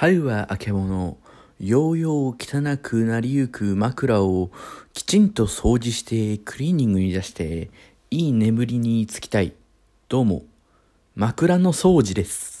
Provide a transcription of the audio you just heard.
春は明け物。ようよう汚くなりゆく枕をきちんと掃除してクリーニングに出していい眠りにつきたい。どうも、枕の掃除です。